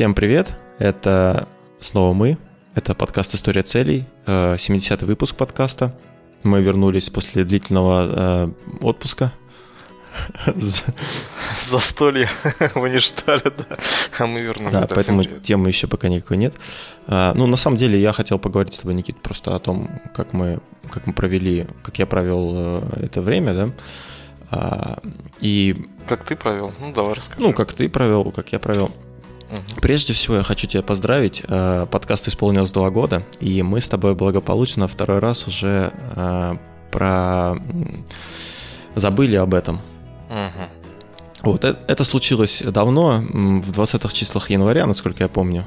Всем привет! Это снова мы. Это подкаст «История целей», 70-й выпуск подкаста. Мы вернулись после длительного э, отпуска. Застолье вы не ждали, да? А мы вернулись. Да, поэтому темы еще пока никакой нет. А, ну, на самом деле, я хотел поговорить с тобой, Никит, просто о том, как мы, как мы провели, как я провел э, это время, да? А, и... Как ты провел? Ну, давай расскажи. Ну, как ты провел, как я провел. Прежде всего, я хочу тебя поздравить. Э, подкаст исполнилось два года, и мы с тобой благополучно второй раз уже э, про забыли об этом. Угу. Вот, это, это случилось давно, в 20-х числах января, насколько я помню.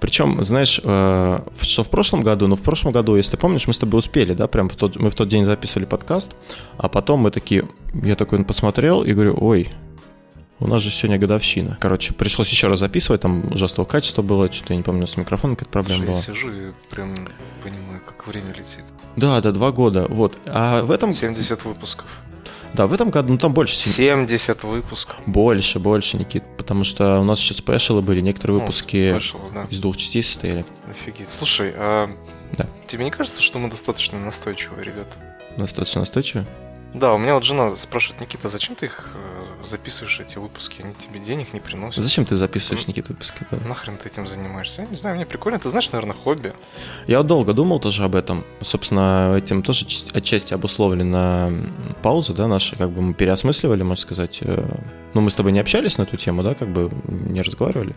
Причем, знаешь, э, что в прошлом году, ну в прошлом году, если ты помнишь, мы с тобой успели, да, прям в тот, мы в тот день записывали подкаст, а потом мы такие, я такой посмотрел и говорю, ой, у нас же сегодня годовщина. Короче, пришлось еще раз записывать, там ужасного качества было, что-то я не помню, с микрофоном какая-то проблема была. Я сижу и прям понимаю, как время летит. Да, да, два года, вот. А в этом... 70 выпусков. Да, в этом году, ну там больше. 70 выпусков. Больше, больше, Никит, потому что у нас еще спешалы были, некоторые выпуски ну, спешл, да. из двух частей состояли. Офигеть. Слушай, а да. тебе не кажется, что мы достаточно настойчивые, ребята? Достаточно настойчивые? Да, у меня вот жена спрашивает, Никита, зачем ты их э, записываешь, эти выпуски? Они тебе денег не приносят. Зачем ты записываешь, ну, Никита, выпуски? Да? Нахрен ты этим занимаешься? Я не знаю, мне прикольно. Ты знаешь, наверное, хобби. Я долго думал тоже об этом. Собственно, этим тоже отчасти обусловлена пауза, да, наши, как бы мы переосмысливали, можно сказать. Э, ну, мы с тобой не общались на эту тему, да, как бы не разговаривали,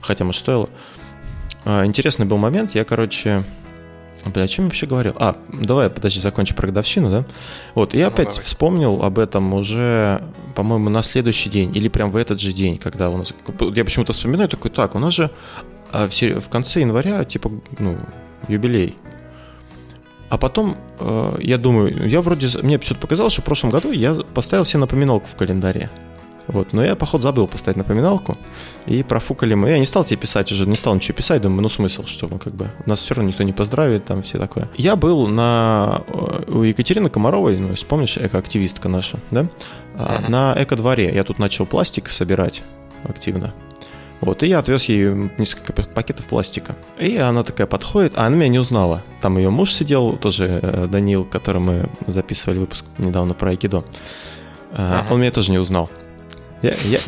хотя, может, стоило. А, интересный был момент. Я, короче, Бля, о чем я вообще говорил? А, давай, подожди, закончу про годовщину, да? Вот, я ну, опять давай. вспомнил об этом уже, по-моему, на следующий день, или прям в этот же день, когда у нас... Я почему-то вспоминаю, такой, так, у нас же а, в, конце января, типа, ну, юбилей. А потом, э, я думаю, я вроде... Мне почему-то показалось, что в прошлом году я поставил себе напоминалку в календаре. Вот, но я, походу, забыл поставить напоминалку, и профукали мы. Я не стал тебе писать уже, не стал ничего писать, думаю, ну смысл, что мы как бы, нас все равно никто не поздравит, там все такое. Я был на, э, у Екатерины Комаровой, ну, если помнишь, экоактивистка наша, да, uh-huh. на эко-дворе. Я тут начал пластик собирать активно. Вот, и я отвез ей несколько пакетов пластика. И она такая подходит, а она меня не узнала. Там ее муж сидел, тоже э, Данил, который мы записывали выпуск недавно про айкидо. Uh-huh. Он меня тоже не узнал. Я, я,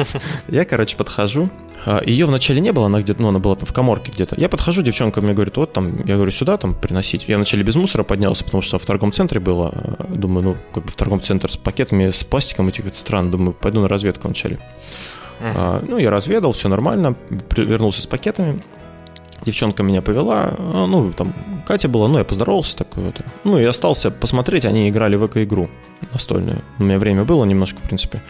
я, короче, подхожу. А, Ее вначале не было, она где-то, ну, она была в коморке где-то. Я подхожу, девчонка мне говорит, вот там, я говорю, сюда там приносить. Я вначале без мусора поднялся, потому что в торговом центре было. Думаю, ну, как бы в торговом центре с пакетами, с пластиком этих стран. Думаю, пойду на разведку вначале. Uh-huh. А, ну, я разведал, все нормально, вернулся с пакетами. Девчонка меня повела, а, ну, там, Катя была, ну, я поздоровался такой вот. Ну, и остался посмотреть, они играли в эко-игру настольную. У меня время было немножко, в принципе.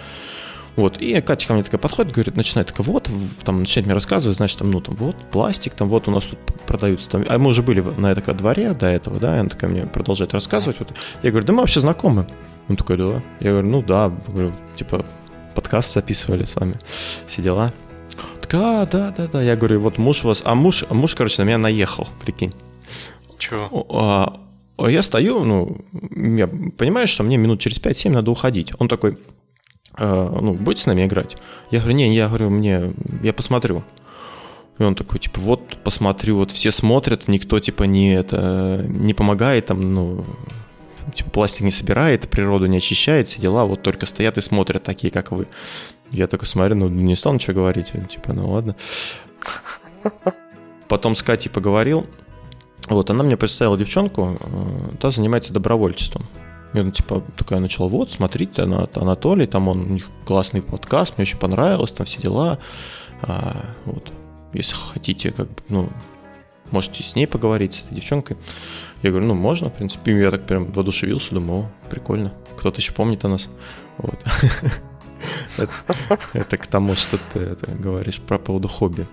Вот, и Катя ко мне такая подходит, говорит, начинает такая, вот, там, начинает мне рассказывать, значит, там, ну, там, вот, пластик, там, вот у нас тут продаются, там, а мы уже были на этом дворе до этого, да, и она такая мне продолжает рассказывать, вот, я говорю, да мы вообще знакомы. Он такой, да. Я говорю, ну, да, говорю, типа, подкаст записывали с вами, все дела. Так, да, да, да, я говорю, вот муж у вас, а муж, муж, короче, на меня наехал, прикинь. Чего? А, а я стою, ну, я понимаю, что мне минут через 5-7 надо уходить. Он такой, «А, ну, будете с нами играть? Я говорю, не, я говорю, мне, я посмотрю. И он такой, типа, вот, посмотрю, вот все смотрят, никто, типа, не, это, не помогает, там, ну, типа, пластик не собирает, природу не очищает, все дела, вот только стоят и смотрят такие, как вы. Я такой смотрю, ну, не стал ничего говорить, типа, ну, ладно. Потом с Катей поговорил, вот, она мне представила девчонку, э, та занимается добровольчеством. И она, типа, такая начала, вот, смотрите, она, Анатолий, там он, у них классный подкаст, мне очень понравилось, там все дела. А, вот, если хотите, как бы, ну, можете с ней поговорить, с этой девчонкой. Я говорю, ну, можно, в принципе. Я так прям воодушевился, думаю, о, прикольно. Кто-то еще помнит о нас. Вот. Это к тому, что ты говоришь про поводу хобби.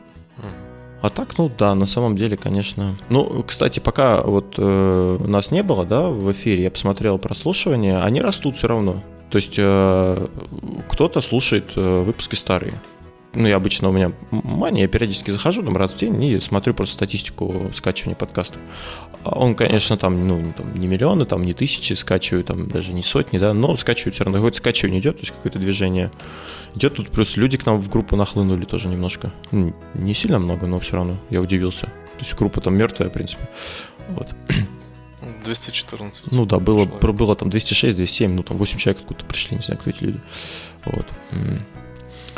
А так, ну да, на самом деле, конечно. Ну, кстати, пока вот э, нас не было, да, в эфире, я посмотрел прослушивания, они растут все равно. То есть э, кто-то слушает э, выпуски старые. ну, я обычно у меня мания, я периодически захожу там раз в день и смотрю просто статистику скачивания подкастов. А он, конечно, там, ну, там, не миллионы, там, не тысячи скачиваю, там, даже не сотни, да, но скачиваю все равно, какое-то скачивание идет, то есть какое-то движение идет. Тут плюс люди к нам в группу нахлынули тоже немножко. Ну, не сильно много, но все равно я удивился. То есть группа там мертвая, в принципе. Вот. 214. Ну да, было, было там 206, 207, ну там 8 человек откуда пришли, не знаю, кто эти люди. Вот.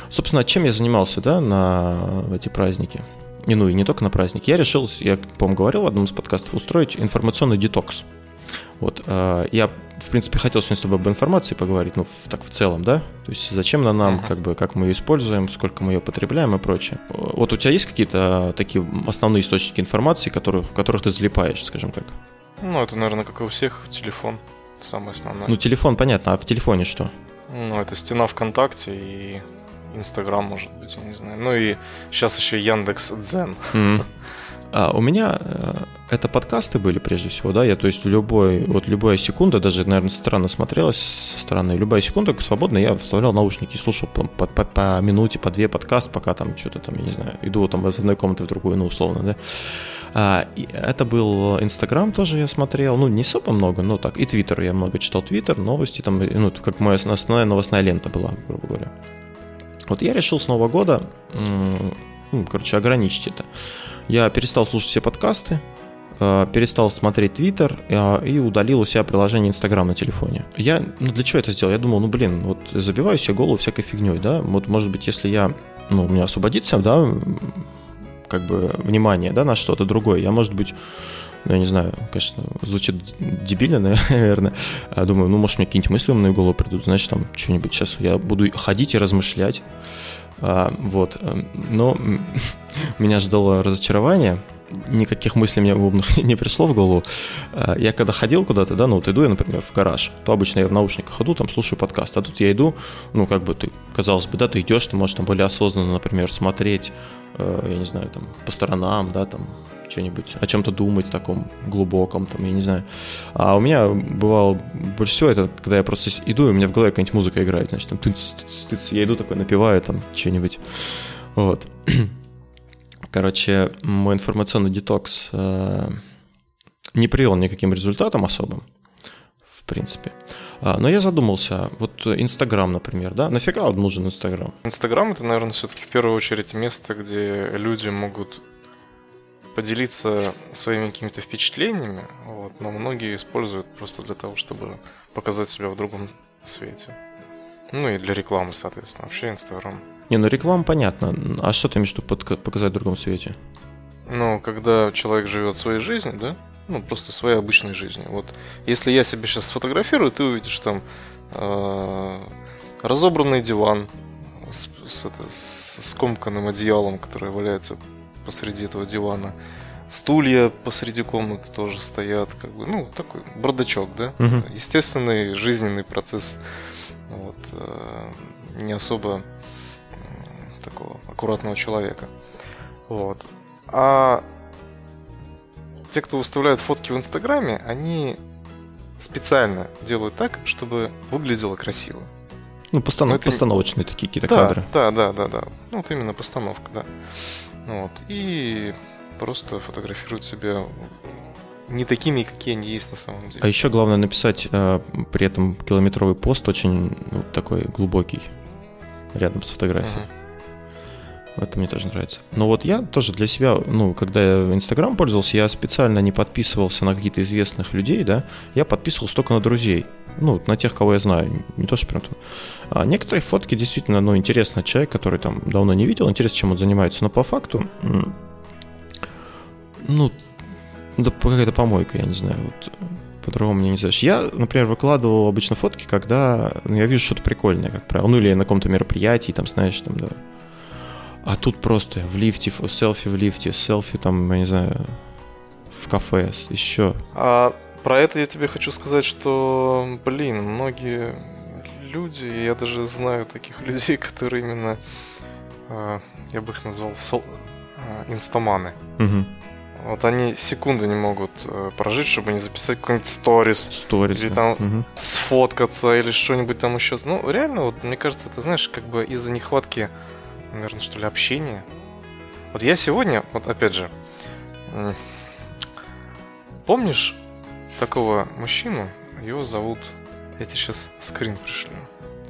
Собственно, чем я занимался, да, на эти праздники? И, ну и не только на праздники. Я решил, я, по-моему, говорил в одном из подкастов, устроить информационный детокс. Вот, э, я, принципе, хотел сегодня с тобой об информации поговорить, ну, в, так в целом, да? То есть зачем она нам, uh-huh. как бы, как мы ее используем, сколько мы ее потребляем и прочее. Вот у тебя есть какие-то такие основные источники информации, которых, в которых ты залипаешь, скажем так? Ну, это, наверное, как и у всех, телефон, самое основное. Ну, телефон, понятно, а в телефоне что? Ну, это стена ВКонтакте и Инстаграм, может быть, я не знаю. Ну и сейчас еще Яндекс Дзен. Mm. А, у меня э, это подкасты были прежде всего, да, я, то есть любой, вот любая секунда, даже, наверное, странно смотрелась со стороны, любая секунда свободно, я вставлял наушники и слушал по, по, по, по минуте, по две подкаст, пока там что-то там, я не знаю, иду там из одной комнаты в другую, ну, условно, да. А, это был Инстаграм тоже я смотрел, ну, не особо много, но так, и Твиттер, я много читал Твиттер, новости там, ну, как моя основная новостная лента была, грубо говоря. Вот я решил с Нового года, ну, короче, ограничить это. Я перестал слушать все подкасты, э, перестал смотреть Твиттер э, и удалил у себя приложение Инстаграм на телефоне. Я, ну для чего это сделал? Я думал, ну блин, вот забиваю себе голову всякой фигней, да, вот может быть, если я, ну, у меня освободится, да, как бы внимание, да, на что-то другое, я, может быть, ну, я не знаю, конечно, звучит дебильно, наверное. А думаю, ну, может, мне какие-нибудь мысли умные в голову придут, значит, там, что-нибудь сейчас я буду ходить и размышлять. А, вот. Но меня ждало разочарование. Никаких мыслей мне умных не пришло в голову. А, я когда ходил куда-то, да, ну вот иду я, например, в гараж, то обычно я в наушниках иду, там слушаю подкаст, а тут я иду, ну как бы ты, казалось бы, да, ты идешь, ты можешь там более осознанно, например, смотреть, э, я не знаю, там по сторонам, да, там что-нибудь, о чем-то думать таком глубоком, там, я не знаю. А у меня бывало больше всего это, когда я просто иду, и у меня в голове какая-нибудь музыка играет, значит, там, я иду такой, напиваю там что-нибудь. Вот. Короче, мой информационный детокс э, не привел никаким результатам особым, в принципе. А, но я задумался, вот Инстаграм, например, да, нафига вот нужен Инстаграм? Инстаграм это, наверное, все-таки в первую очередь место, где люди могут поделиться своими какими-то впечатлениями, вот, но многие используют просто для того, чтобы показать себя в другом свете. Ну и для рекламы, соответственно, вообще Инстаграм. Не, ну реклама понятно. А что ты имеешь в виду показать в другом свете? Ну, когда человек живет своей жизнью, да? Ну, просто своей обычной жизнью. Вот если я себе сейчас сфотографирую, ты увидишь там э, разобранный диван с, с, это, с скомканным одеялом, которое валяется посреди этого дивана. Стулья посреди комнаты тоже стоят, как бы, ну, такой бардачок, да? Угу. Естественный жизненный процесс. Вот, э, не особо такого аккуратного человека. Вот. А те, кто выставляют фотки в Инстаграме, они специально делают так, чтобы выглядело красиво. Ну, постанов... это... постановочные такие какие-то да, кадры. Да, да, да, да. Ну, вот именно постановка, да. Вот. И просто фотографируют себя не такими, какие они есть на самом деле. А еще главное написать э, при этом километровый пост очень ну, такой глубокий рядом с фотографией. Uh-huh. Это мне тоже нравится. Но вот я тоже для себя, ну, когда я Инстаграм пользовался, я специально не подписывался на каких-то известных людей, да, я подписывался только на друзей. Ну, на тех, кого я знаю, не то, что прям... А некоторые фотки действительно, ну, интересно, человек, который там давно не видел, интересно, чем он занимается, но по факту, ну, да какая-то помойка, я не знаю, вот по-другому мне не знаешь. Я, например, выкладывал обычно фотки, когда ну, я вижу что-то прикольное, как правило, ну, или на каком-то мероприятии, там, знаешь, там, да. А тут просто в лифте, селфи в лифте, селфи там, я не знаю, в кафе, еще. А про это я тебе хочу сказать, что, блин, многие люди, я даже знаю таких людей, которые именно, э, я бы их назвал, сол, э, инстаманы. Угу. Вот они секунды не могут э, прожить, чтобы не записать какой-нибудь сторис. Сторис. Или там угу. сфоткаться, или что-нибудь там еще. Ну, реально, вот мне кажется, это, знаешь, как бы из-за нехватки наверное, что ли, общение. Вот я сегодня, вот опять же, помнишь такого мужчину? Его зовут... Я тебе сейчас скрин пришлю.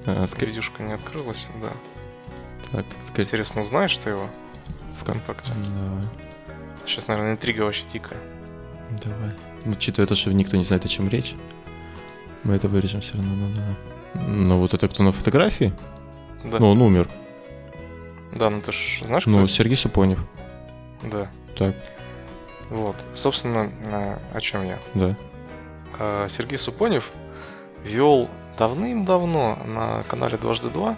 А, ск... Видюшка не открылась, да. Так, скрин. Интересно, узнаешь ты его? ВКонтакте. Давай. Сейчас, наверное, интрига вообще дикая. Давай. Ну, учитывая то, что никто не знает, о чем речь, мы это вырежем все равно. Ну, да. ну вот это кто на фотографии? Да. Ну, он умер. Да, ну ты ж знаешь, кто Ну? Сергей Супонев. Да. Так. Вот, собственно, о чем я. Да. А, Сергей Супонев вел давным-давно на канале Дважды Два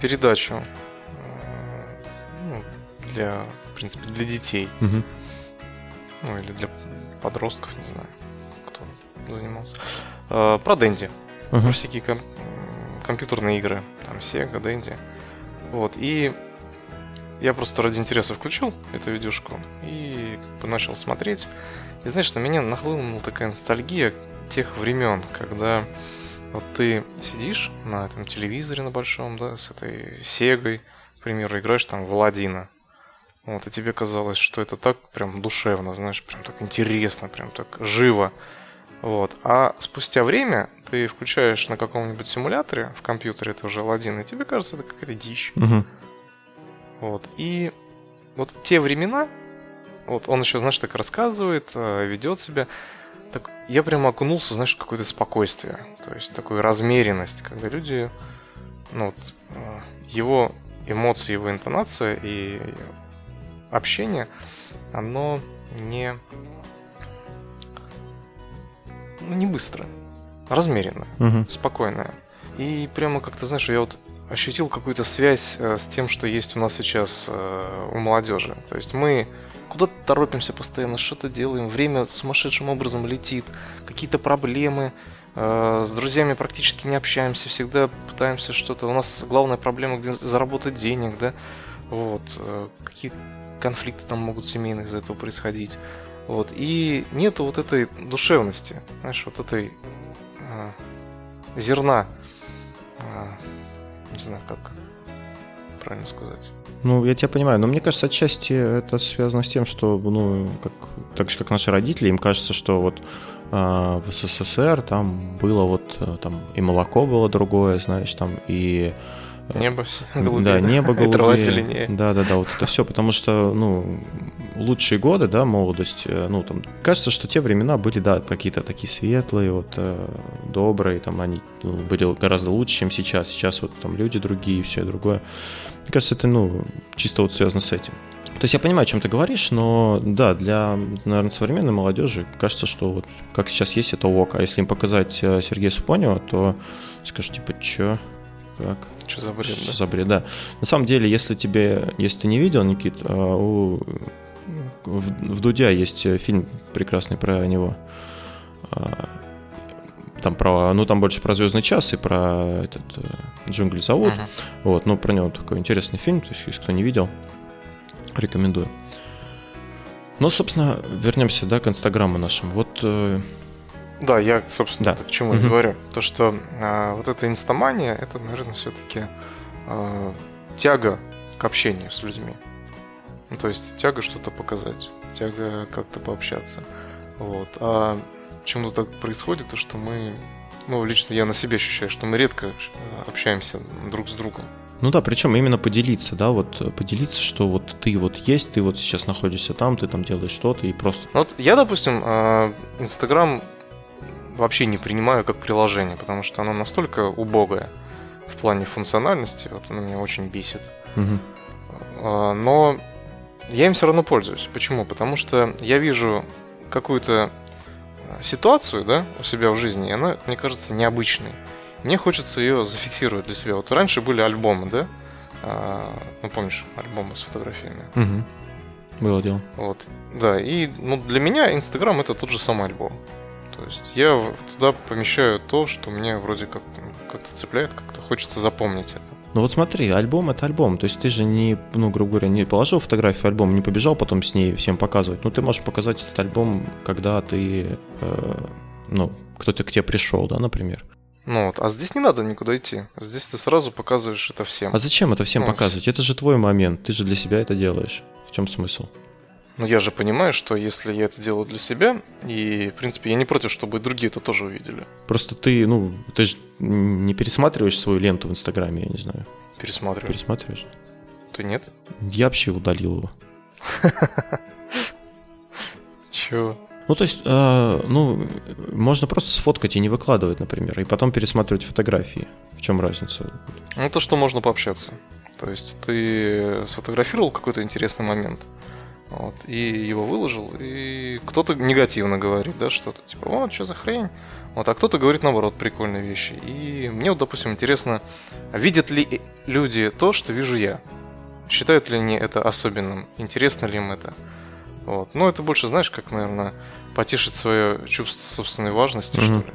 передачу э, ну, для, в принципе, для детей. Угу. Ну, или для подростков, не знаю, кто занимался. Про Дэнди. Uh-huh. Про всякие ком- компьютерные игры. Там Sega, Дэнди. Вот. И я просто ради интереса включил эту видюшку и как бы начал смотреть. И знаешь, на меня нахлынула такая ностальгия тех времен, когда вот ты сидишь на этом телевизоре на большом, да, с этой Сегой, к примеру, играешь там в Аладдина. Вот, и тебе казалось, что это так прям душевно, знаешь, прям так интересно, прям так живо. Вот. А спустя время ты включаешь на каком-нибудь симуляторе в компьютере, это уже Алладин, и тебе кажется, это какая-то дичь. Угу. Вот. И вот те времена, вот он еще, знаешь, так рассказывает, э, ведет себя. Так я прям окунулся, знаешь, в какое-то спокойствие. То есть такую размеренность, когда люди, ну, вот, э, его эмоции, его интонация и общение, оно не ну, не быстро, размеренно, угу. спокойное. И прямо как-то, знаешь, я вот ощутил какую-то связь э, с тем, что есть у нас сейчас э, у молодежи. То есть мы куда-то торопимся постоянно, что-то делаем, время сумасшедшим образом летит, какие-то проблемы, э, с друзьями практически не общаемся, всегда пытаемся что-то. У нас главная проблема, где заработать денег, да, вот, какие конфликты там могут семейные из-за этого происходить. Вот. И нету вот этой душевности, знаешь, вот этой э, зерна. Э, не знаю, как правильно сказать. Ну, я тебя понимаю, но мне кажется, отчасти это связано с тем, что, ну, как, так же, как наши родители, им кажется, что вот э, в СССР там было вот, э, там и молоко было другое, знаешь, там и Небо голубее. Да, небо голубее. И трава зеленее. Да, да, да, вот это все, потому что, ну, лучшие годы, да, молодость, э, ну, там, кажется, что те времена были, да, какие-то такие светлые, вот, э, добрые, там, они ну, были гораздо лучше, чем сейчас. Сейчас вот там люди другие и все другое. Мне кажется, это, ну, чисто вот связано с этим. То есть я понимаю, о чем ты говоришь, но да, для, наверное, современной молодежи кажется, что вот как сейчас есть, это ок. А если им показать э, Сергея Супонева, то скажешь, типа, чё, как? Что за бред? Что да? за бред, да. На самом деле, если тебе, если ты не видел, Никит, а, у, в, в Дудя есть фильм прекрасный про него. А, там про, ну там больше про Звездный час и про этот э, Джунгли зовут. Uh-huh. Вот, ну про него такой интересный фильм, то есть если кто не видел, рекомендую. Ну, собственно, вернемся, да, к инстаграму нашему. Вот э, да, я, собственно, да. к чему угу. говорю. То, что э, вот эта инстамания, это, наверное, все-таки э, а, тяга к общению с людьми. Ну, то есть тяга что-то показать, тяга как-то пообщаться. Вот. А почему так происходит, то что мы, ну, лично я на себе ощущаю, что мы редко общаемся друг с другом. Ну да, причем именно поделиться, да, вот поделиться, что вот ты вот есть, ты вот сейчас находишься там, ты там делаешь что-то и просто... Вот я, допустим, а, Инстаграм вообще не принимаю как приложение, потому что оно настолько убогое в плане функциональности, вот оно меня очень бесит. Угу. Но я им все равно пользуюсь. Почему? Потому что я вижу какую-то а, ситуацию, да, у себя в жизни, и она, мне кажется, необычной. Мне хочется ее зафиксировать для себя. Вот раньше были альбомы, да? А, ну, помнишь, альбомы с фотографиями. Угу. Было дело. Вот. Да, и ну, для меня Инстаграм это тот же самый альбом. То есть я туда помещаю то, что мне вроде как как-то цепляет, как-то хочется запомнить это. Ну вот смотри, альбом это альбом. То есть ты же не, ну, грубо говоря, не положил фотографию альбома, не побежал потом с ней всем показывать. Ну, ты можешь показать этот альбом, когда ты, э, ну, кто-то к тебе пришел, да, например. Ну вот, а здесь не надо никуда идти. Здесь ты сразу показываешь это всем. А зачем это всем Ну, показывать? Это же твой момент, ты же для себя это делаешь. В чем смысл? Но я же понимаю, что если я это делаю для себя, и, в принципе, я не против, чтобы и другие это тоже увидели. Просто ты, ну, ты же не пересматриваешь свою ленту в Инстаграме, я не знаю. Пересматриваю. Пересматриваешь? Ты нет? Я вообще удалил его. Чего? Ну, то есть, э, ну, можно просто сфоткать и не выкладывать, например, и потом пересматривать фотографии. В чем разница? Ну, то, что можно пообщаться. То есть ты сфотографировал какой-то интересный момент, вот, и его выложил, и кто-то негативно говорит, да, что-то, типа, вот, что за хрень, вот, а кто-то говорит, наоборот, прикольные вещи. И мне вот, допустим, интересно, видят ли люди то, что вижу я? Считают ли они это особенным? Интересно ли им это? Вот. Ну, это больше, знаешь, как, наверное, потешить свое чувство собственной важности, Мгм. что ли.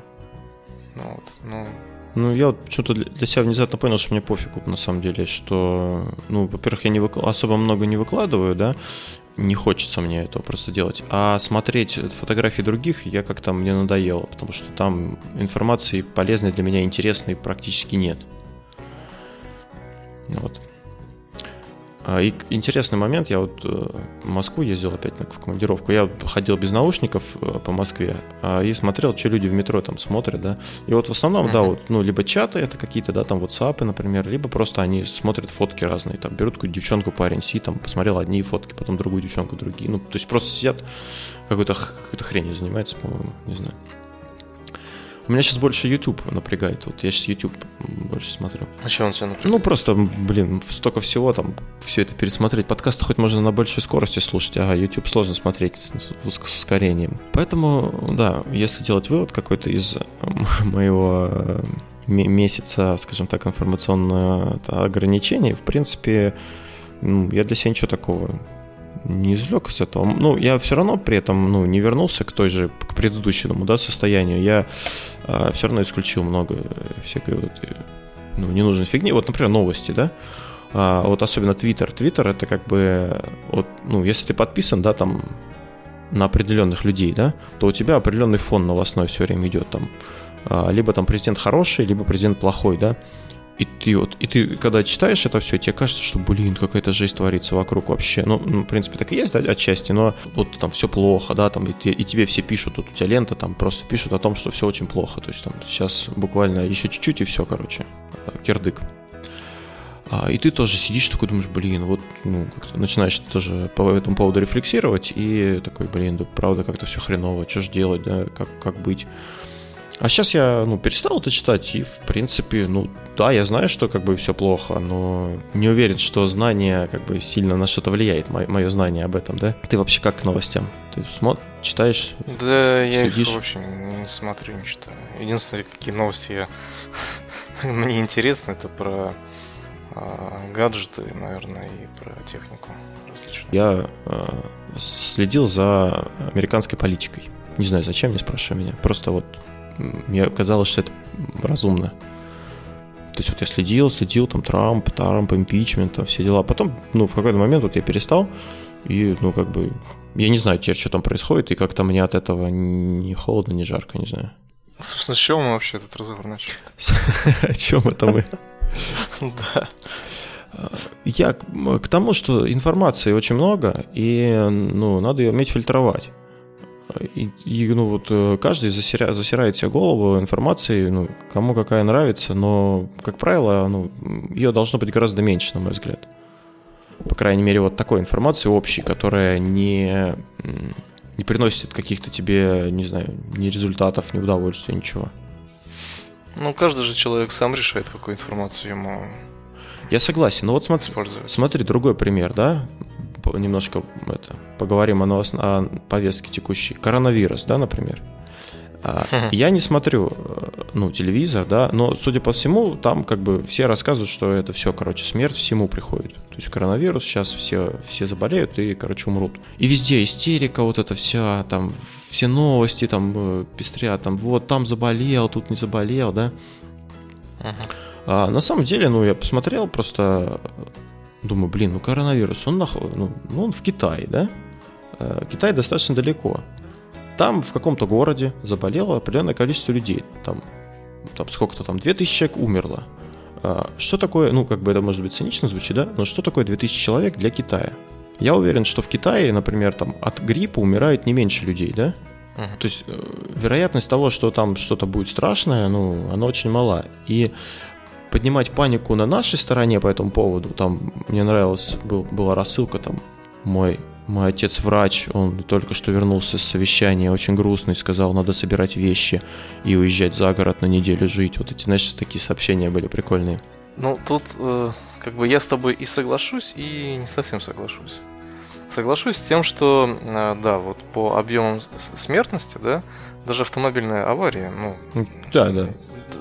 Ну, вот. Ну, Ну, я вот что-то для для себя внезапно понял, что мне пофигу, на самом деле, что, ну, во-первых, я не выкла- особо много не выкладываю, да, не хочется мне этого просто делать. А смотреть фотографии других я как-то мне надоело, потому что там информации полезной для меня, интересной практически нет. Вот. А, И интересный момент, я вот э, в Москву ездил опять в командировку, я ходил без наушников э, по Москве а, и смотрел, что люди в метро там смотрят, да. И вот в основном, да, вот, ну, либо чаты это какие-то, да, там WhatsApp, например, либо просто они смотрят фотки разные, там берут какую-то девчонку, парень, си, там посмотрел одни фотки, потом другую девчонку, другие. Ну, то есть просто сидят, какой-то, какой-то хренью занимается, по-моему, не знаю. У меня сейчас больше YouTube напрягает, вот я сейчас YouTube больше смотрю. а что он тебя напрягает? Ну, просто, блин, столько всего там, все это пересмотреть. Подкасты хоть можно на большей скорости слушать, ага, YouTube сложно смотреть с ус- с ускорением. Поэтому, да, если делать вывод какой-то из моего э, ме- месяца, скажем так, информационного это, ограничений, в принципе, ну, я для себя ничего такого не извлек из этого. Ну, я все равно при этом, ну, не вернулся к той же, к предыдущему, да, состоянию. Я все равно исключил много э, всякой вот этой ну, ненужной фигни. Вот, например, новости, да? А, вот особенно Твиттер. Твиттер это как бы, вот, ну, если ты подписан, да, там, на определенных людей, да, то у тебя определенный фон новостной все время идет там. А, либо там президент хороший, либо президент плохой, да. И ты вот, и ты, когда читаешь это все, тебе кажется, что, блин, какая-то жизнь творится вокруг вообще. Ну, ну, в принципе, так и есть, да, отчасти, но вот там все плохо, да, там, и, и тебе все пишут, тут у тебя лента, там просто пишут о том, что все очень плохо. То есть там сейчас буквально еще чуть-чуть и все, короче, э, кирдык. А, и ты тоже сидишь такой, думаешь, блин, вот, ну, как-то начинаешь тоже по этому поводу рефлексировать, и такой, блин, да правда как-то все хреново, что же делать, да, как, как быть. А сейчас я, ну, перестал это читать, и, в принципе, ну, да, я знаю, что как бы все плохо, но не уверен, что знание как бы сильно на что-то влияет, мое знание об этом, да? Ты вообще как к новостям? Ты смотришь, читаешь? Да, я Следишь? их вообще не, не смотрю, не читаю. Единственное, какие новости я... мне интересно, это про а, гаджеты, наверное, и про технику различную. Я э, следил за американской политикой. Не знаю, зачем, не спрашивай меня. Просто вот мне казалось, что это разумно. То есть вот я следил, следил, там Трамп, Трамп, импичмент, там все дела. Потом, ну, в какой-то момент вот я перестал, и, ну, как бы, я не знаю теперь, что там происходит, и как-то мне от этого не холодно, не жарко, не знаю. Собственно, с чего мы вообще этот разговор начали? О чем это мы? Да. Я к, к тому, что информации очень много, и ну, надо ее уметь фильтровать. И, и, ну, вот э, каждый засиря, засирает себе голову информацией, ну, кому какая нравится, но, как правило, ну, ее должно быть гораздо меньше, на мой взгляд. По крайней мере, вот такой информации общей, которая не, не приносит каких-то тебе, не знаю, ни результатов, ни удовольствия, ничего. Ну, каждый же человек сам решает, какую информацию ему Я согласен, но вот смотри. Смотри, другой пример, да? Немножко это, поговорим о, новос- о повестке текущей. Коронавирус, да, например. А, Мгм. Я не смотрю, э, ну, телевизор, да, но, судя по всему, там как бы все рассказывают, что это все, короче, смерть всему приходит. То есть коронавирус, сейчас все, все заболеют и, короче, умрут. И везде истерика вот эта вся, там, все новости там э, пестрят, там, вот, там заболел, тут не заболел, да. Мгм. А на самом деле, ну, я посмотрел, просто думаю, блин, ну коронавирус, он, нах... ну, ну, он в Китае, да? Э, Китай достаточно далеко. Там в каком-то городе заболело определенное количество людей. Там там сколько-то там, 2000 человек умерло. А, что такое, ну, как бы это может быть цинично звучит, да, но что такое 2000 человек для Китая? Я уверен, что в Китае, например, там от гриппа умирает не меньше людей, да? Uh-huh. То есть э, вероятность того, что там что-то будет страшное, ну, она очень мала. И поднимать панику на нашей стороне по этому поводу, там мне нравилось, был, была рассылка, там мой мой отец врач, он только что вернулся с совещания, очень грустный, сказал, надо собирать вещи и уезжать за город на неделю жить. Вот эти, знаешь, такие сообщения были прикольные. Ну, тут э, как бы я с тобой и соглашусь, и не совсем соглашусь. Соглашусь с тем, что, э, да, вот по объемам смертности, да, даже автомобильная авария, ну... Да, да.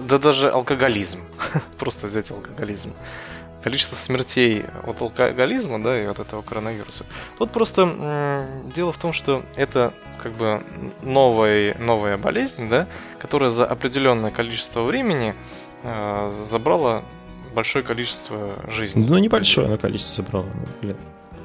Да даже алкоголизм. Просто взять алкоголизм количество смертей от алкоголизма, да, и от этого коронавируса. Тут просто м- дело в том, что это как бы новая, новая болезнь, да, которая за определенное количество времени э, забрала большое количество жизней. Ну, небольшое но количество забрала, ну, лет.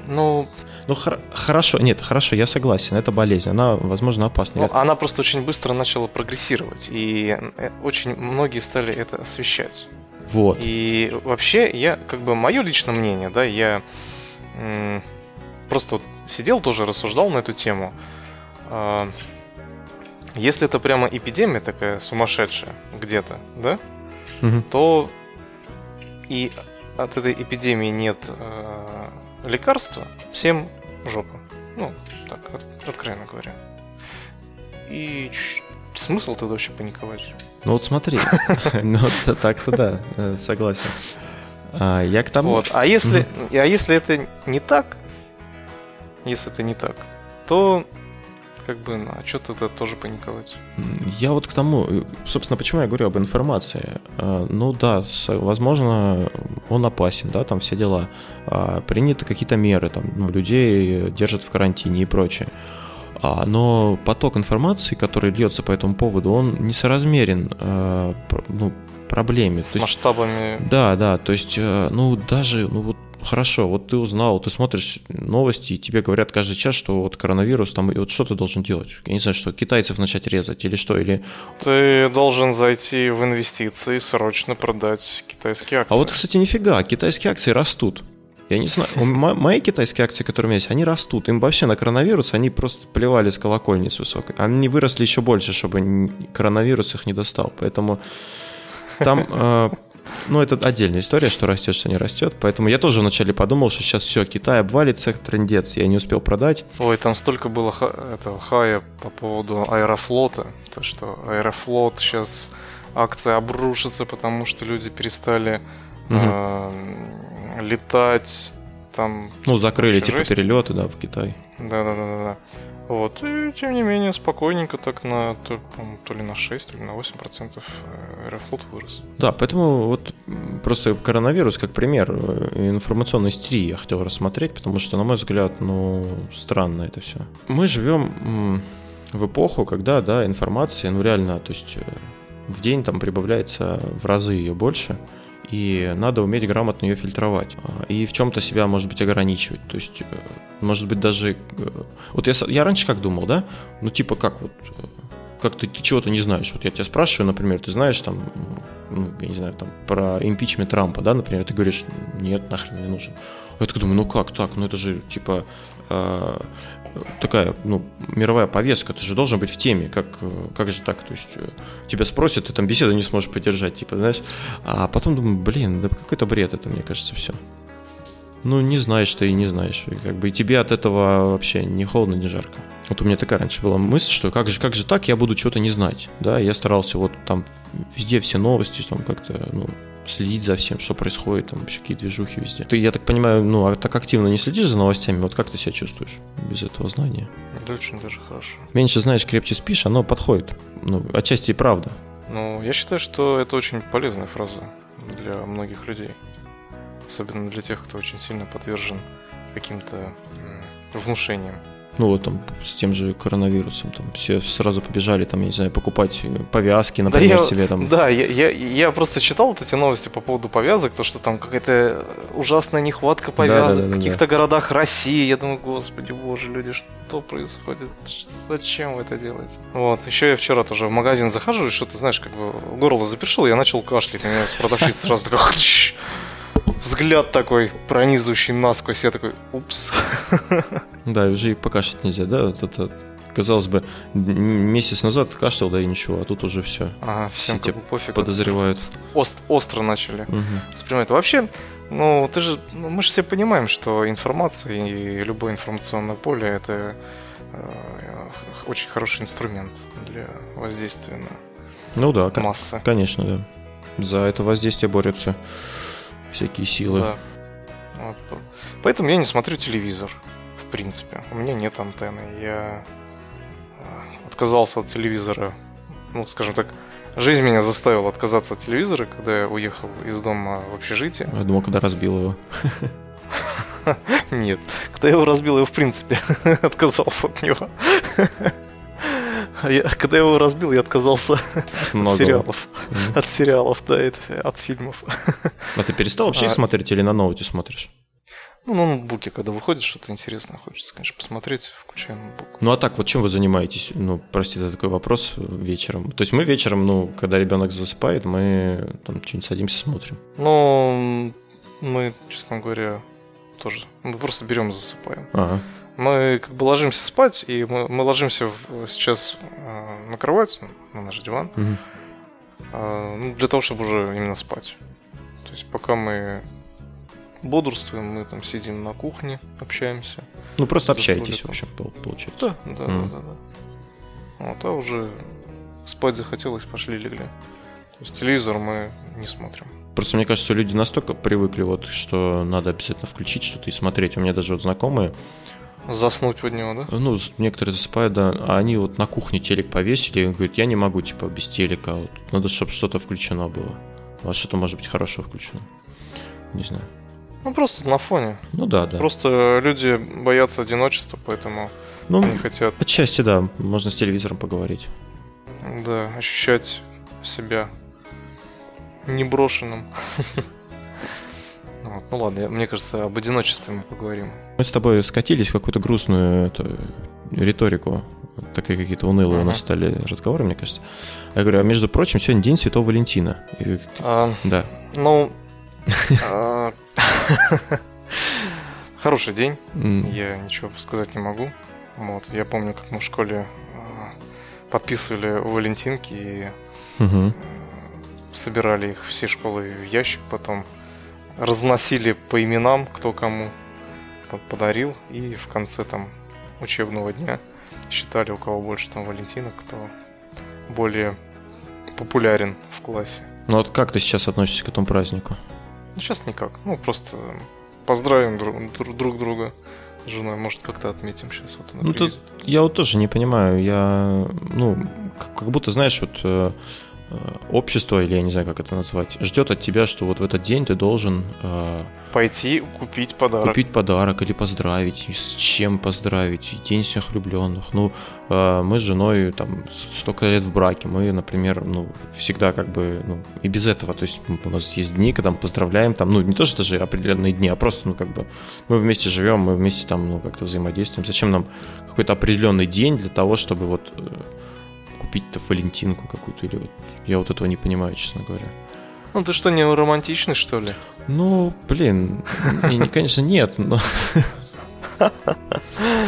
Ну, ну хор- хорошо, нет, хорошо, я согласен, это болезнь, она, возможно, опасна. Ну, она просто очень быстро начала прогрессировать, и э, очень многие стали это освещать. Вот. И вообще, я, как бы, мое личное мнение, да, я м- просто вот сидел тоже, рассуждал на эту тему. Э- если это прямо эпидемия такая сумасшедшая где-то, да, угу. то и от этой эпидемии нет э- лекарства, всем жопа. Ну, так, от- откровенно говоря. И смысл тогда вообще паниковать? Ну вот смотри, ну так-то да, э, согласен. А, я к тому... Вот. А если, а если это не так, если это не так, то как бы, ну, а что тогда тоже паниковать? Я вот к тому, э, собственно, почему я говорю об информации. А, ну да, возможно, он опасен, да, там все дела. А, приняты какие-то меры, там, ну, людей держат в карантине и прочее. А, но поток информации, который льется по этому поводу, он несоразмерен э, ну, проблеме. С то масштабами. Есть, да, да, то есть, э, ну, даже, ну, вот хорошо, вот ты узнал, ты смотришь новости, и тебе говорят каждый час, что вот коронавирус там, и вот что ты должен делать? Я не знаю, что, китайцев начать резать или что, или... Ты должен зайти в инвестиции срочно продать китайские акции. А вот, кстати, нифига, китайские акции растут. Я не знаю, мои китайские акции, которые у меня есть, они растут. Им вообще на коронавирус они просто плевали с колокольни с высокой. Они выросли еще больше, чтобы коронавирус их не достал. Поэтому там, э, ну, это отдельная история, что растет, что не растет. Поэтому я тоже вначале подумал, что сейчас все, Китай обвалится, трендец, я не успел продать. Ой, там столько было этого хая по поводу Аэрофлота, то что Аэрофлот сейчас акции обрушатся, потому что люди перестали угу. э, летать там. Ну, закрыли типа жесть. перелеты, да, в Китай. Да, да, да, да. Вот, и тем не менее, спокойненько так на то, то ли на 6, то ли на 8 процентов э, Аэрофлот вырос. Да, поэтому вот просто коронавирус как пример э, информационной истерии я хотел рассмотреть, потому что, на мой взгляд, ну, странно это все. Мы живем в эпоху, когда, да, информация, ну, реально, то есть э, в день там прибавляется в разы ее больше, и надо уметь грамотно ее фильтровать. А, и в чем-то себя, может быть, ограничивать. То есть, э, может быть, даже... Э, вот я, я раньше как думал, да? Ну, типа, как вот э, как ты, ты чего-то не знаешь. Вот я тебя спрашиваю, например, ты знаешь там, ну, я не знаю, там, про импичмент Трампа, да, например, ты говоришь, нет, нахрен не нужен. Я так думаю, ну как так, ну это же, типа, такая, ну, мировая повестка, ты же должен быть в теме, как, как же так, то есть э, тебя спросят, ты там беседу не сможешь поддержать, типа, знаешь, а потом думаю, блин, да какой-то бред это, мне кажется, все. Ну, не знаешь ты и не знаешь, и как бы и тебе от этого вообще не холодно, не жарко. Вот у меня такая раньше была мысль, что как же, как же так, я буду что-то не знать, да, я старался вот там везде все новости, там как-то, ну, следить за всем, что происходит, там вообще какие движухи везде. Ты, я так понимаю, ну, а так активно не следишь за новостями, вот как ты себя чувствуешь без этого знания? Да очень даже хорошо. Меньше знаешь, крепче спишь, оно подходит. Ну, отчасти и правда. Ну, я считаю, что это очень полезная фраза для многих людей. Особенно для тех, кто очень сильно подвержен каким-то внушениям. Ну вот там с тем же коронавирусом, там все сразу побежали, там, я не знаю, покупать повязки, например, да я, себе там. Да, я, я, я просто читал вот эти новости по поводу повязок, то, что там какая-то ужасная нехватка повязок да, да, да, в каких-то да. городах России. Я думаю, господи, боже, люди, что происходит? Зачем вы это делаете? Вот, еще я вчера тоже в магазин захожу, и что-то, знаешь, как бы горло запершил, я начал кашлять, меня продавщица сразу такая взгляд такой пронизывающий насквозь. Я такой, упс. Да, уже и покашлять нельзя, да? Вот это, казалось бы, месяц назад кашлял, да и ничего, а тут уже все. Ага, всем все как пофиг. подозревают. Ост, остро начали угу. воспринимать. Вообще, ну, ты же, ну, мы же все понимаем, что информация и любое информационное поле это э, очень хороший инструмент для воздействия на ну да, массы. Конечно, да. За это воздействие борются всякие силы. Да. Вот. Поэтому я не смотрю телевизор, в принципе. У меня нет антенны. Я э, отказался от телевизора, ну, скажем так, жизнь меня заставила отказаться от телевизора, когда я уехал из дома в общежитие. Я думал, когда разбил его. Нет, когда я его разбил, я в принципе отказался от него. Я, когда я его разбил, я отказался от сериалов. Mm-hmm. От сериалов, да, это, от фильмов. А ты перестал вообще а... смотреть или на ноуте смотришь? Ну, на ноутбуке, когда выходит что-то интересное, хочется, конечно, посмотреть, включая ноутбук. Ну, а так, вот чем вы занимаетесь? Ну, прости за такой вопрос вечером. То есть мы вечером, ну, когда ребенок засыпает, мы там что-нибудь садимся, смотрим. Ну, мы, честно говоря, тоже. Мы просто берем и засыпаем. Ага мы как бы ложимся спать, и мы, мы ложимся в, сейчас э, на кровать, на наш диван, угу. э, ну, для того, чтобы уже именно спать. То есть пока мы бодрствуем, мы там сидим на кухне, общаемся. Ну просто общаетесь, в общем, получается. Да, да, mm. да, да, да. Вот, а уже спать захотелось, пошли легли. То есть телевизор мы не смотрим. Просто мне кажется, люди настолько привыкли, вот, что надо обязательно включить что-то и смотреть. У меня даже вот знакомые, Заснуть под него, да? Ну, некоторые засыпают, да. А они вот на кухне телек повесили и говорят, я не могу, типа, без телека. Вот, надо, чтобы что-то включено было. У вас что-то может быть хорошего включено. Не знаю. Ну, просто на фоне. Ну да, да. Просто люди боятся одиночества, поэтому ну, они хотят... Отчасти, да. Можно с телевизором поговорить. Да, ощущать себя неброшенным. Вот. Ну ладно, мне кажется, об одиночестве мы поговорим. Мы с тобой скатились в какую-то грустную эту, риторику. Такие какие-то унылые uh-huh. у нас стали разговоры, мне кажется. Я говорю, а между прочим, сегодня день Святого Валентина. И... А, да. Ну, а, хороший день. Я ничего сказать не могу. Вот, я помню, как мы в школе а, подписывали валентинки и собирали их все школы в ящик, потом разносили по именам, кто кому подарил, и в конце там учебного дня считали, у кого больше там Валентина, кто более популярен в классе. Ну вот как ты сейчас относишься к этому празднику? Ну, сейчас никак. Ну, просто поздравим друг, друг, друг друга с женой. Может, как-то отметим сейчас. Вот ну, тут я вот тоже не понимаю. Я, ну, как будто, знаешь, вот Э, общество, или я не знаю, как это назвать, ждет от тебя, что вот в этот день ты должен... Э, Пойти купить подарок. Купить подарок или поздравить. С чем поздравить? День всех влюбленных. Ну, э, мы с женой там столько лет в браке. Мы, например, ну, всегда как бы, ну, и без этого. То есть у нас есть дни, когда мы поздравляем там, ну, не то, что даже определенные дни, а просто, ну, как бы мы вместе живем, мы вместе там, ну, как-то взаимодействуем. Зачем нам какой-то определенный день для того, чтобы вот э, купить-то Валентинку какую-то или вот я вот этого не понимаю, честно говоря. Ну ты что, не романтичный, что ли? Ну, блин, не, конечно, нет, но...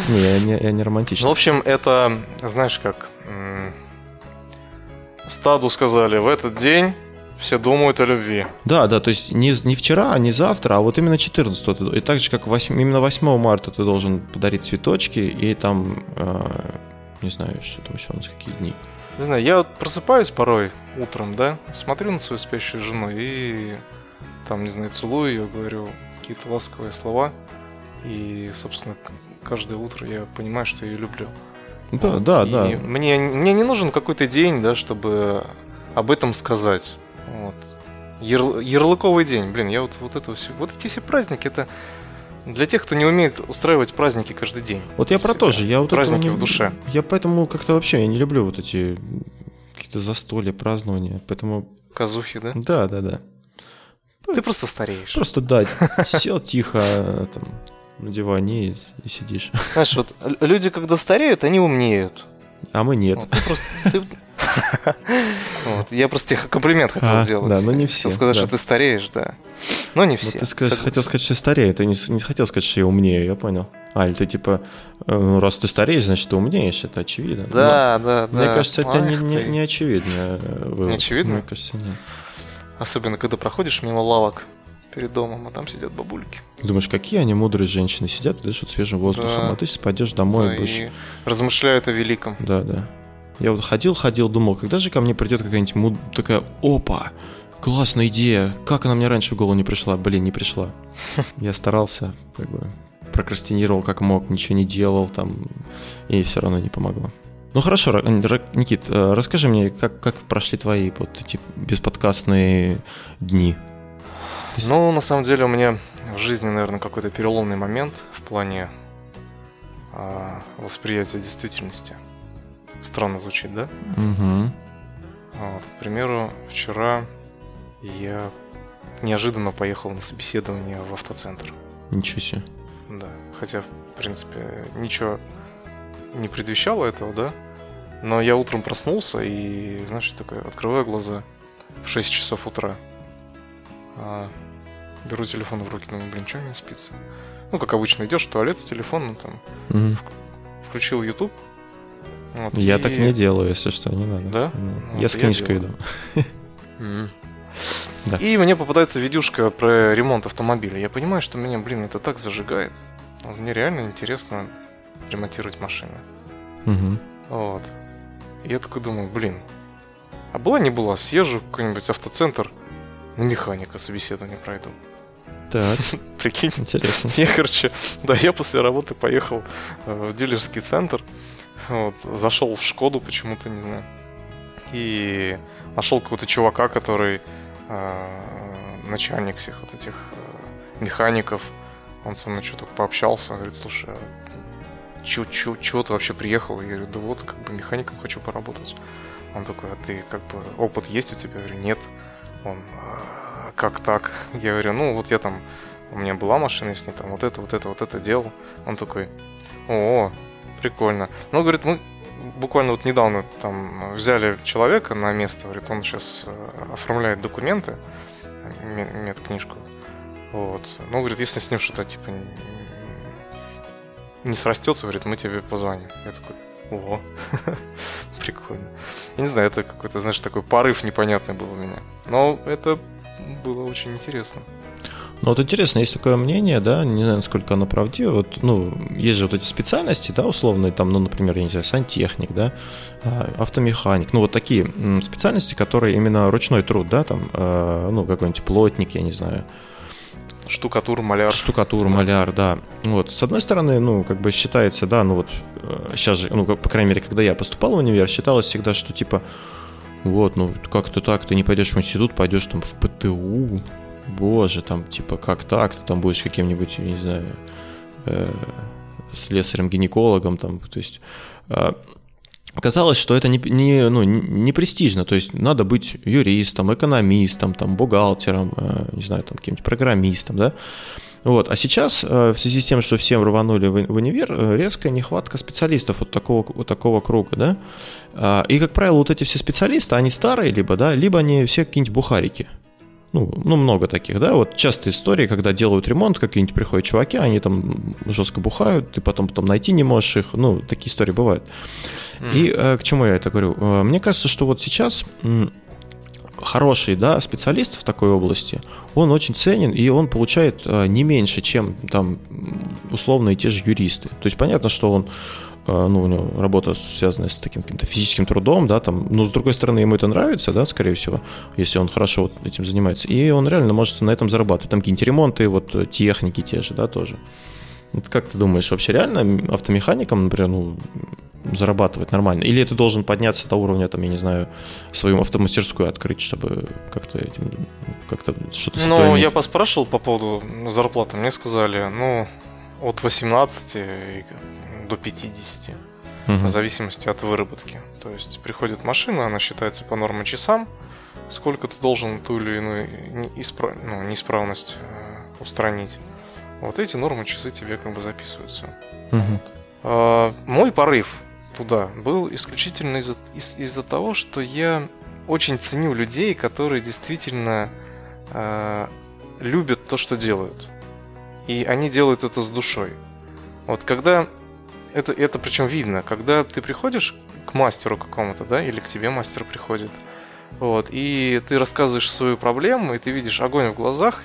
Не, я не, я не романтичный. Ну, в общем, это, знаешь как, стаду сказали, в этот день все думают о любви. Да, да, то есть не, не вчера, не завтра, а вот именно 14 И так же, как 8, именно 8 марта ты должен подарить цветочки и там, э, не знаю, что там еще у нас, какие дни. Не знаю, я вот просыпаюсь порой утром, да, смотрю на свою спящую жену и там, не знаю, целую ее, говорю какие-то ласковые слова. И, собственно, каждое утро я понимаю, что я ее люблю. Да, да, и да. Мне, мне не нужен какой-то день, да, чтобы об этом сказать. Вот. Яр, ярлыковый день, блин, я вот, вот это все, вот эти все праздники, это Для тех, кто не умеет устраивать праздники каждый день. Вот я про то же. Я вот праздники не, в душе. Я поэтому как-то вообще я не люблю вот эти какие-то застолья, празднования. Поэтому... Казухи, да? Да, да, да. Ты просто стареешь. Просто, да, сел тихо там, на диване и, и сидишь. Знаешь, вот люди, когда стареют, они умнеют. А мы нет. Вот, ты просто, ты... вот, я просто тебе комплимент хотел а, сделать. Да, но не все. Хотел сказать, да. что ты стареешь, да. Но не все. Вот ты хотел сказать, что я старею. Ты не, не хотел сказать, что я умнею, я понял. А, или ты типа, ну, раз ты стареешь, значит, ты умнеешь, это очевидно. Да, но, да, мне да. кажется, это Ах не, не, ты. не очевидно. Вывод. Не очевидно? Мне кажется, нет. Особенно, когда проходишь мимо лавок перед домом, а там сидят бабульки. Думаешь, какие они мудрые женщины сидят, дышат свежим воздухом, Да. а ты сейчас пойдешь домой Да, и будешь... и размышляют о великом. Да, да. Я вот ходил, ходил, думал, когда же ко мне придет какая-нибудь муд... такая, опа, классная идея, как она мне раньше в голову не пришла? Блин, не пришла. Я старался, как бы, прокрастинировал как мог, ничего не делал там, и все равно не помогло. Ну хорошо, Никит, э, расскажи мне, как, как прошли твои вот эти бесподкастные дни? Есть- Ну, на самом деле, у меня в жизни, наверное, какой-то переломный момент в плане а, восприятия действительности. Странно звучит, да? Угу. Вот, к примеру, вчера я неожиданно поехал на собеседование в автоцентр. Ничего себе. Да. Хотя, в принципе, ничего не предвещало этого, да? Но я утром проснулся и, знаешь, такой, открываю глаза в 6 часов утра. А, беру телефон в руки, думаю, блин, что мне спится? Ну, как обычно, идешь в туалет с телефоном, там, Мгм. включил YouTube. вот, Я и- так не делаю, если что, не надо. Да? Ну, Вот Я с я книжкой делаю. иду. Мгм. Да. И мне попадается видюшка про ремонт автомобиля. Я понимаю, что меня, блин, это так зажигает. Мне реально интересно ремонтировать машины. Мгм. Вот. И я такой думаю, блин, а была не была, съезжу в какой-нибудь автоцентр, на механика собеседование пройду. Так, Прикинь. интересно. Я, короче, да, я после работы поехал э, в дилерский центр, вот, зашел в Шкоду почему-то, не знаю, и нашел какого-то чувака, который э, начальник всех вот этих э, механиков, он со мной что-то пообщался, говорит, слушай, а чё, чё, чё ты вообще приехал? Я говорю, да вот, как бы механиком хочу поработать. Он такой, а ты как бы опыт есть у тебя? Я говорю, нет. Он, «А, как так? Я говорю, ну вот я там у меня была машина, с ней там вот это, вот это, вот это делал. Он такой, о, прикольно. Ну, говорит, мы буквально вот недавно там взяли человека на место, говорит, он сейчас оформляет документы, ме- медкнижку. Вот. Ну, говорит, если с ним что-то типа не срастется, говорит, мы тебе позвоним. Я такой, о, прикольно. Я не знаю, это какой-то, знаешь, такой порыв непонятный был у меня. Но это было очень интересно. Ну вот интересно, есть такое мнение, да, не знаю, насколько оно правдиво, вот, ну, есть же вот эти специальности, да, условные, там, ну, например, я не знаю, сантехник, да, а, автомеханик, ну, вот такие специальности, которые именно ручной труд, да, там, э, ну, какой-нибудь плотник, я не знаю, Штукатур, маляр. штукатур, маляр, да. Вот, с одной стороны, ну, как бы считается, да, ну, вот, сейчас же, ну, как, по крайней мере, когда я поступал в универ, считалось всегда, что, типа, вот, ну, как-то так, ты не пойдешь в институт, пойдешь там в ПТУ, боже, там, типа, как так, ты там будешь каким-нибудь, не знаю, э, слесарем-гинекологом, там, то есть... э, Казалось, что это не, не, ну, не престижно, то есть надо быть юристом, экономистом, там, бухгалтером, э, не знаю, там, каким-нибудь программистом, да. Вот. А сейчас, э, в связи с тем, что всем рванули в, универ, э, резкая нехватка специалистов вот такого, вот такого круга, да. А, И, как правило, вот эти все специалисты, они старые либо, да, либо они все какие-нибудь бухарики. Ну, ну, много таких, да, вот частые истории, когда делают ремонт, какие-нибудь приходят чуваки, они там жестко бухают, ты потом, потом найти не можешь их, ну, такие истории бывают. И э, к чему я это говорю? Э, Мне кажется, что вот сейчас м, хороший да, специалист в такой области, он очень ценен, и он получает э, не меньше, чем там условные те же юристы. То есть понятно, что он э, ну, у него работа связанная с таким каким-то физическим трудом, да, там, но с другой стороны, ему это нравится, да, скорее всего, если он хорошо вот этим занимается, и он реально может на этом зарабатывать. Там какие-нибудь ремонты, вот э, техники те же, да, тоже. Вот как ты думаешь, вообще реально автомеханикам, например, ну, зарабатывать нормально? Или ты должен подняться до уровня, там, я не знаю, свою автомастерскую открыть, чтобы как-то этим, как-то что-то Ну, я поспрашивал по поводу зарплаты, мне сказали, ну, от 18 до 50, угу. в зависимости от выработки. То есть приходит машина, она считается по нормам часам, сколько ты должен ту или иную неисправ... ну, неисправность э, устранить. Вот эти нормы часы тебе как бы записываются. Угу. А, мой порыв туда был исключительно из-за из- из того, что я очень ценю людей, которые действительно э, любят то, что делают. И они делают это с душой. Вот когда это, это причем видно, когда ты приходишь к мастеру какому-то, да, или к тебе мастер приходит, вот, и ты рассказываешь свою проблему, и ты видишь огонь в глазах,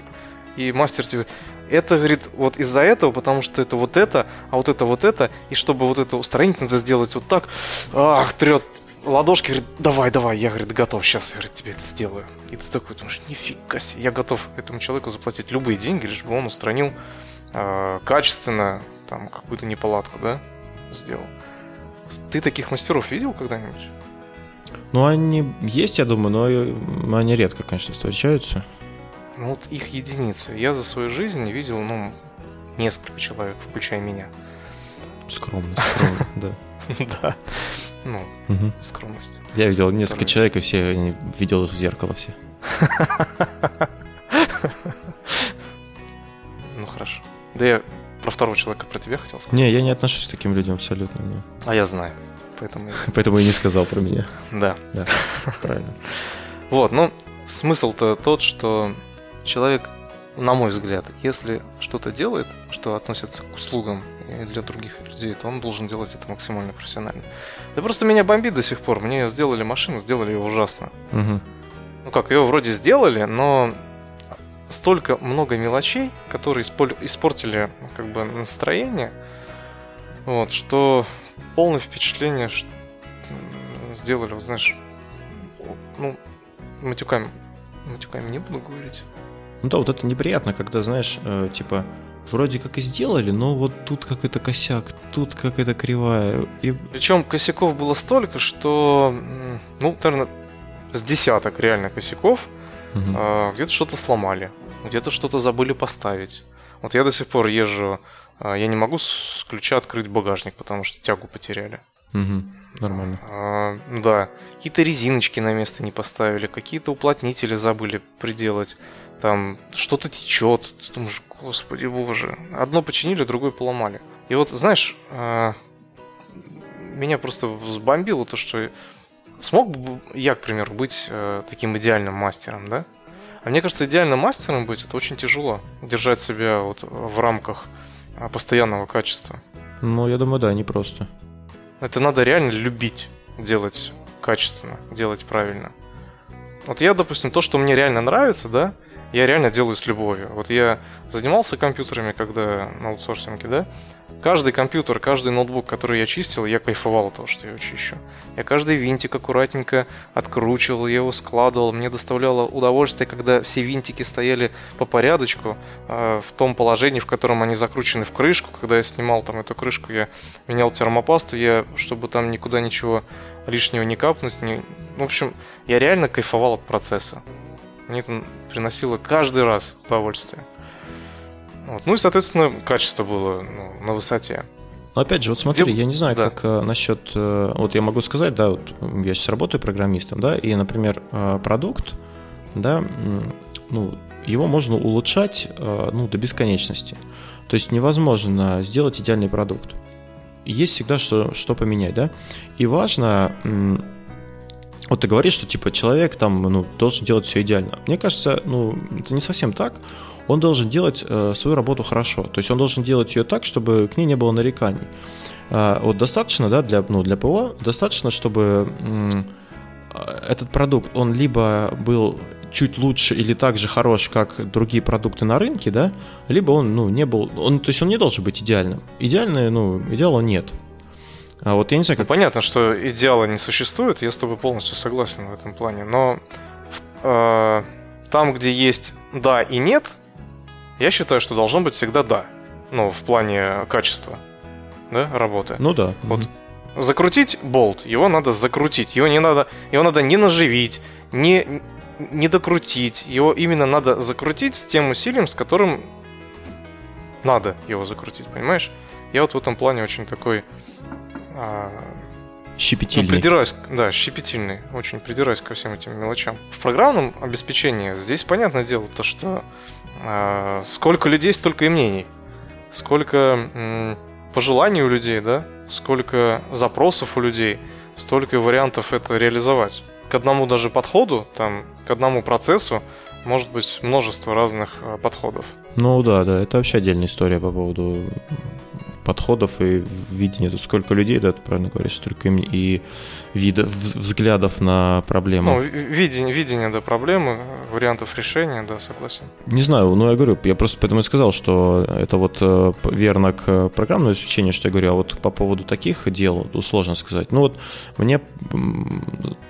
и мастер тебе, это, говорит, вот из-за этого, потому что это вот это, а вот это вот это, и чтобы вот это устранить, надо сделать вот так. Ах, трет ладошки, говорит, давай, давай, я, говорит, готов, сейчас, я, говорит, тебе это сделаю. И ты такой думаешь, нифига себе, я готов этому человеку заплатить любые деньги, лишь бы он устранил э, качественно там какую-то неполадку, да, сделал. Ты таких мастеров видел когда-нибудь? Ну, они есть, я думаю, но они редко, конечно, встречаются. Ну вот их единицы. Я за свою жизнь видел, ну, несколько человек, включая меня. Скромно, скромно, да. Да. Ну, скромность. Я видел несколько человек, и все, видел их в зеркало все. Ну, хорошо. Да я про второго человека про тебя хотел сказать. Не, я не отношусь к таким людям абсолютно. Не. А я знаю. Поэтому... Поэтому и не сказал про меня. Да. Да, правильно. Вот, ну, смысл-то тот, что человек, на мой взгляд, если что-то делает, что относится к услугам и для других людей, то он должен делать это максимально профессионально. Да просто меня бомбит до сих пор. Мне сделали машину, сделали ее ужасно. Угу. Ну как, ее вроде сделали, но столько много мелочей, которые испортили как бы настроение, вот, что полное впечатление, что сделали, вот, знаешь, ну, матюками, матюками не буду говорить. Ну да, вот это неприятно, когда, знаешь, э, типа, вроде как и сделали, но вот тут как это косяк, тут как это кривая. И... Причем косяков было столько, что, ну, наверное, с десяток реально косяков, угу. э, где-то что-то сломали, где-то что-то забыли поставить. Вот я до сих пор езжу, э, я не могу с ключа открыть багажник, потому что тягу потеряли. Угу. Нормально. А, да. Какие-то резиночки на место не поставили, какие-то уплотнители забыли приделать там что-то течет, ты думаешь, господи боже, одно починили, другое поломали. И вот, знаешь, э, меня просто взбомбило то, что смог бы я, к примеру, быть э, таким идеальным мастером, да? А мне кажется, идеальным мастером быть это очень тяжело. Держать себя вот в рамках э, постоянного качества. Ну, я думаю, да, не просто. Это надо реально любить делать качественно, делать правильно. Вот я, допустим, то, что мне реально нравится, да, я реально делаю с любовью. Вот я занимался компьютерами, когда на аутсорсинге, да, каждый компьютер, каждый ноутбук, который я чистил, я кайфовал от того, что я его чищу. Я каждый винтик аккуратненько откручивал, я его складывал. Мне доставляло удовольствие, когда все винтики стояли по порядочку, э, в том положении, в котором они закручены в крышку. Когда я снимал там эту крышку, я менял термопасту, я, чтобы там никуда ничего лишнего не капнуть. Не... В общем, я реально кайфовал от процесса. Мне это приносило каждый раз удовольствие. Вот. Ну и, соответственно, качество было ну, на высоте. Но опять же, вот смотри, Где... я не знаю, да. как э, насчет... Э, вот я могу сказать, да, вот я сейчас работаю программистом, да, и, например, э, продукт, да, ну, его можно улучшать, э, ну, до бесконечности. То есть невозможно сделать идеальный продукт. Есть всегда что, что поменять, да. И важно вот ты говоришь, что типа человек там ну, должен делать все идеально. Мне кажется, ну, это не совсем так. Он должен делать э, свою работу хорошо. То есть он должен делать ее так, чтобы к ней не было нареканий. Э, вот достаточно, да, для, ну, для ПО, достаточно, чтобы э, этот продукт, он либо был чуть лучше или так же хорош, как другие продукты на рынке, да, либо он, ну, не был, он, то есть он не должен быть идеальным. Идеальный, ну, идеала нет. А вот я не знаю, как... Ну, понятно, что идеала не существует, я с тобой полностью согласен в этом плане, но э, там, где есть да и нет, я считаю, что должно быть всегда да. Ну, в плане качества, да, работы. Ну да. Вот закрутить болт, его надо закрутить. Его не надо, его надо не наживить, не, не докрутить. Его именно надо закрутить с тем усилием, с которым надо его закрутить, понимаешь? Я вот в этом плане очень такой... А, щепетильный. Ну, придираюсь, да, щепетильный. Очень придираюсь ко всем этим мелочам. В программном обеспечении здесь понятное дело то, что сколько людей, столько и мнений. Сколько пожеланий у людей, да? Сколько запросов у людей, столько вариантов это реализовать. К одному даже подходу, там, к одному процессу может быть множество разных а, подходов. Ну да, да, это вообще отдельная история по поводу подходов и видения. Тут сколько людей, да, ты правильно говоришь, столько им и видов, взглядов на проблему. Ну, видение, видение, да, проблемы, вариантов решения, да, согласен. Не знаю, ну я говорю, я просто поэтому и сказал, что это вот э, верно к программному обеспечению, что я говорю, а вот по поводу таких дел сложно сказать. Ну вот мне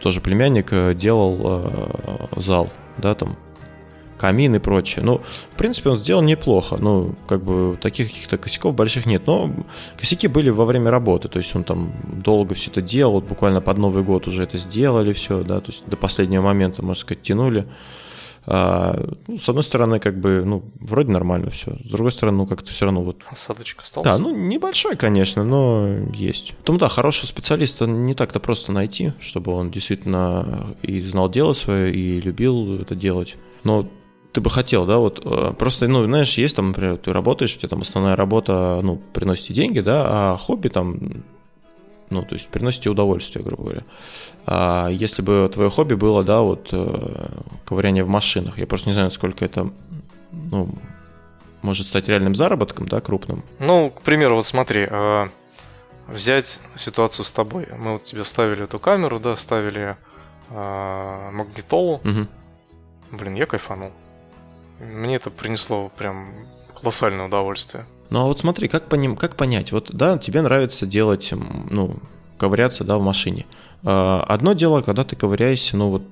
тоже племянник э, делал э, зал, да, там камин и прочее. Ну, в принципе, он сделал неплохо. Ну, как бы таких каких-то косяков больших нет. Но косяки были во время работы. То есть он там долго все это делал. Вот буквально под Новый год уже это сделали все, да. То есть до последнего момента, можно сказать, тянули. А, ну, с одной стороны, как бы, ну, вроде нормально все. С другой стороны, ну, как-то все равно вот... Осадочек остался? Да, ну, небольшой, конечно, но есть. Поэтому, да, хорошего специалиста не так-то просто найти, чтобы он действительно и знал дело свое, и любил это делать. Но ты бы хотел, да, вот э, просто, ну, знаешь, есть там, например, ты работаешь, у тебя там основная работа, ну, приносит деньги, да, а хобби там, ну, то есть приносит тебе удовольствие, грубо говоря. А если бы твое хобби было, да, вот э, ковыряние в машинах, я просто не знаю, сколько это, ну, может стать реальным заработком, да, крупным. Ну, к примеру, вот смотри, э, взять ситуацию с тобой. Мы вот тебе ставили эту камеру, да, ставили магнитолу. Угу. Блин, я кайфанул. Мне это принесло прям колоссальное удовольствие. Ну а вот смотри, как, поним, как понять? Вот, да, тебе нравится делать, ну, ковыряться, да, в машине. А, одно дело, когда ты ковыряешься, ну, вот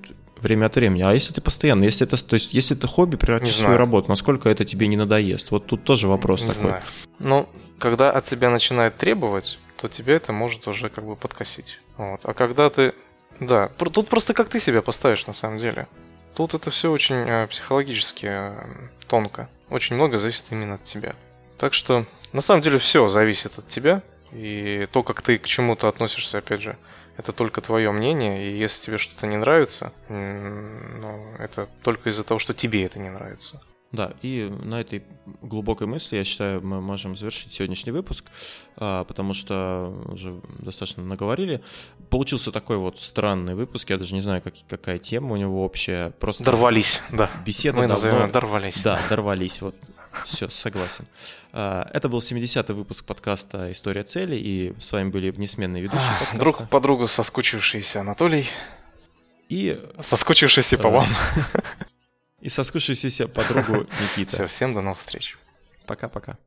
время от времени. А если ты постоянно, если это, то есть, если это хобби превратишь в свою работу, насколько это тебе не надоест? Вот тут тоже вопрос не такой. Знаю. Ну, когда от тебя начинает требовать, то тебе это может уже как бы подкосить. Вот. А когда ты... Да, тут просто как ты себя поставишь на самом деле. Тут это все очень э, психологически э, тонко. Очень много зависит именно от тебя. Так что, на самом деле, все зависит от тебя. И то, как ты к чему-то относишься, опять же, это только твое мнение. И если тебе что-то не нравится, ну, это только из-за того, что тебе это не нравится. Да, и на этой глубокой мысли, я считаю, мы можем завершить сегодняшний выпуск, а, потому что уже достаточно наговорили. Получился такой вот странный выпуск, я даже не знаю, как, какая тема у него общая. Просто дорвались, да. Беседа Мы давно... назовем дорвались. Да, дорвались, вот. Все, согласен. А, это был 70-й выпуск подкаста «История цели», и с вами были несменные ведущие подкаста. Друг по другу соскучившийся Анатолий. И... Соскучившийся по вам. и соскучившийся подругу Никита. Все, всем до новых встреч. Пока-пока.